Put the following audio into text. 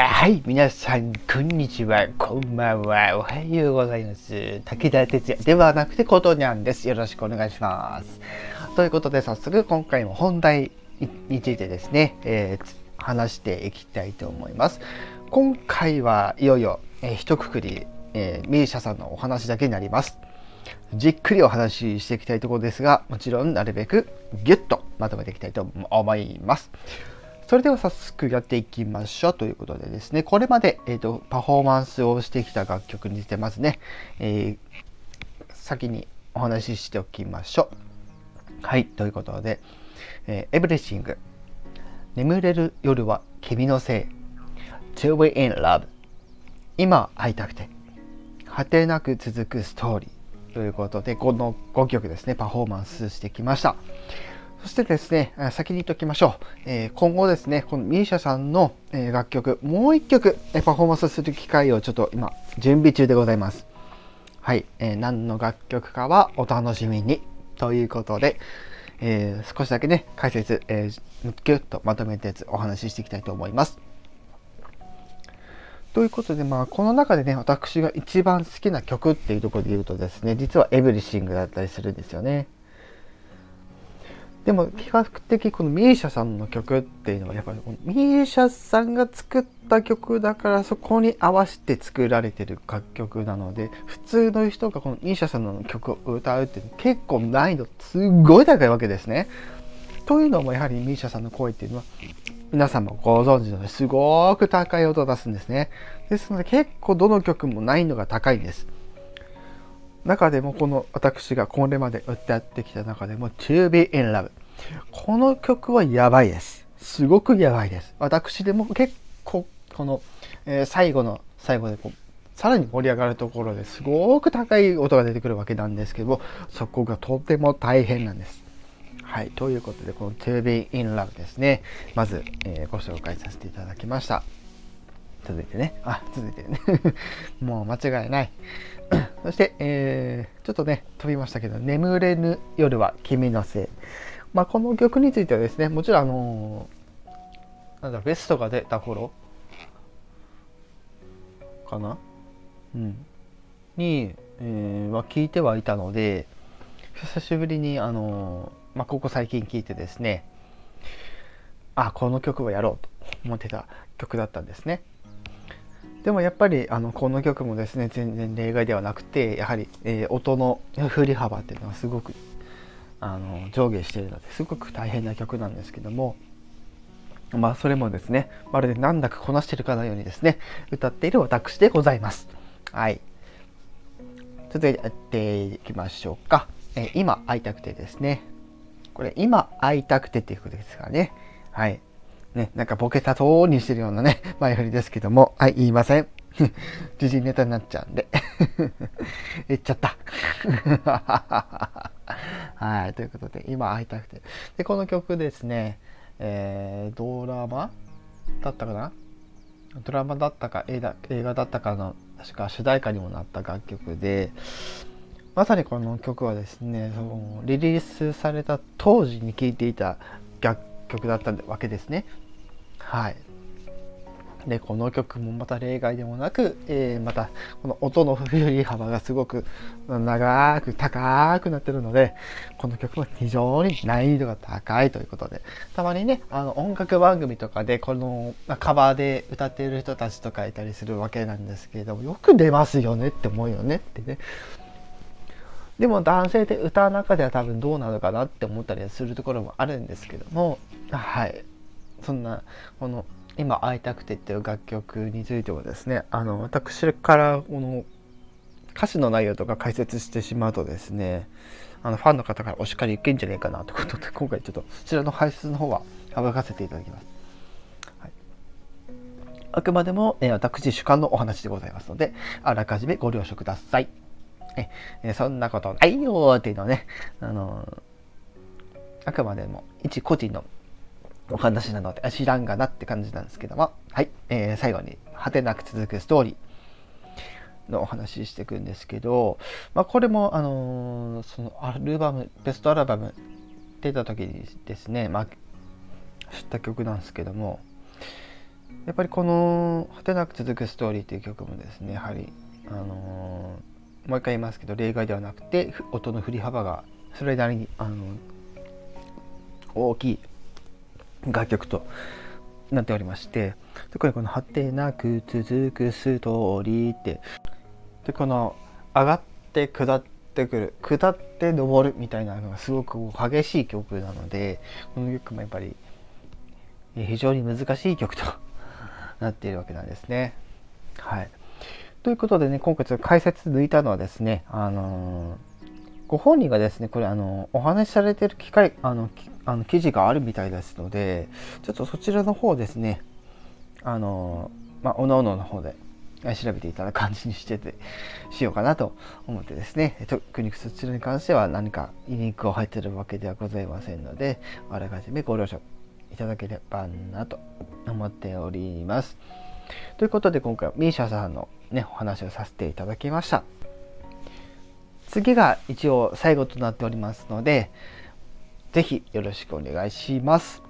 はい、皆さん、こんにちは、こんばんは、おはようございます。武田哲也ではなくて、ことにゃんです。よろしくお願いします。ということで、早速、今回も本題についてですね、えー、話していきたいと思います。今回はいよいよ、えー、一括り、えー、ミーシャさんのお話だけになります。じっくりお話ししていきたいところですが、もちろんなるべくギュッとまとめていきたいと思います。それでは早速やっていきましょうということでですね、これまで、えーと、パフォーマンスをしてきた楽曲についてまずね、えー、先にお話ししておきましょう。はい、ということで、えー、エブリシング、眠れる夜は君のせい、To be in love、今会いたくて、果てなく続くストーリー。ということで、この5曲ですね、パフォーマンスしてきました。そしてですね、先に言っておきましょう。え今後ですね、この misia さんの楽曲、もう一曲パフォーマンスする機会をちょっと今、準備中でございます。はい、えー、何の楽曲かはお楽しみに。ということで、えー、少しだけね、解説、えー、ギュッとまとめたやつお話ししていきたいと思います。ということで、まあ、この中でね、私が一番好きな曲っていうところで言うとですね、実はエブリシングだったりするんですよね。でも比較的この misia さんの曲っていうのはやっぱり misia さんが作った曲だからそこに合わせて作られてる楽曲なので普通の人がこの misia さんの曲を歌うって結構難易度すごい高いわけですね。というのもやはり misia さんの声っていうのは皆さんもご存知のようにすごく高い音を出すんですね。ですので結構どの曲も難易度が高いんです。中でもこの私がこれまで歌ってきた中でも To Be in Love この曲はやばいです。すごくやばいです。私でも結構この、えー、最後の最後でこうさらに盛り上がるところですごく高い音が出てくるわけなんですけどそこがとても大変なんです。はい。ということで、この To Be in Love ですね。まず、えー、ご紹介させていただきました。続いてね。あ、続いてね。もう間違いない。そして、えー、ちょっとね、飛びましたけど、眠れぬ夜は君のせい。まあ、この曲についてはですね、もちろんあのー、なんだベストが出た頃かな？うん。に、えー、は聞いてはいたので、久しぶりにあのー、まあ、ここ最近聞いてですね、あ、この曲をやろうと思ってた曲だったんですね。でもやっぱりあのこの曲もですね全然例外ではなくてやはり、えー、音の振り幅っていうのはすごくあの上下しているのですごく大変な曲なんですけどもまあそれもですねまるで難なくこなしてるかのようにですね歌っている私でございます。はい。続いてやっていきましょうか。えー、今会いたくてですね。これ今会いたくてっていうことですからね。はい。ね、なんかボケたとにしてるようなね、前振りですけども、はい、言いません。時事ネタになっちゃうんで。言っちゃった。はい、ということで、今会いたくて。で、この曲ですね、えー、ドラマだったかな？ドラマだったか映画だったかの確か主題歌にもなった楽曲でまさにこの曲はですねそのリリースされた当時に聴いていた楽曲だったわけですね。はい。でこの曲もまた例外でもなく、えー、またこの音の振り幅がすごく長く高くなってるのでこの曲も非常に難易度が高いということでたまにねあの音楽番組とかでこのカバーで歌っている人たちとかいたりするわけなんですけれどもよく出ますよねって思うよねってね。でも男性で歌う中では多分どうなのかなって思ったりするところもあるんですけどもはい。そんなこの今会いたくてっていう楽曲についてはですねあの私からこの歌詞の内容とか解説してしまうとですねあのファンの方からお叱り受けんじゃねえかなということで今回ちょっとそちらの配信の方は省かせていただきます。あくまでも、え私主観のお話でございますのであらかじめご了承ください。ええそんなことないよっていうのはねあのあくまでも一個人のお話なので、知らんがなって感じなんですけども、はい、えー、最後に、果てなく続くストーリーのお話ししていくんですけど、まあ、これも、あのー、そのアルバム、ベストアルバム出た時にですね、まあ、知った曲なんですけども、やっぱりこの「果てなく続くストーリー」っていう曲もですねやはりあのー、もう一回言いますけど例外ではなくて音の振り幅がそれなりに、あの、大きい楽曲となっておりまして特にこの「果てなく続くストーリー」ってでこの上がって下ってくる下って上るみたいなのがすごく激しい曲なのでこの曲もやっぱり非常に難しい曲となっているわけなんですね。はい、ということでね今回ちょっと解説抜いたのはですねあのー、ご本人がですねこれあのお話しされてる機会あのあの記事があるみたいですのでちょっとそちらの方ですねあのまあおのおのの方で調べていただく感じにしててしようかなと思ってですね特にそちらに関しては何かリンクを入ってるわけではございませんのであらかじめご了承いただければなと思っております。ということで今回は misia さんのねお話をさせていただきました。次が一応最後となっておりますので是非よろしくお願いします。